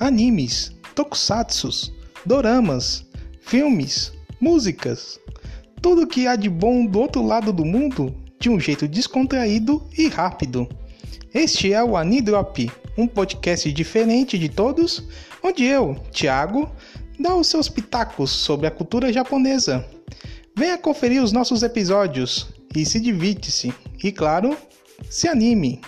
animes, tokusatsus, doramas, filmes, músicas, tudo que há de bom do outro lado do mundo de um jeito descontraído e rápido. Este é o Anidrop, um podcast diferente de todos, onde eu, Thiago, dá os seus pitacos sobre a cultura japonesa. Venha conferir os nossos episódios e se divirte-se. E claro, se anime!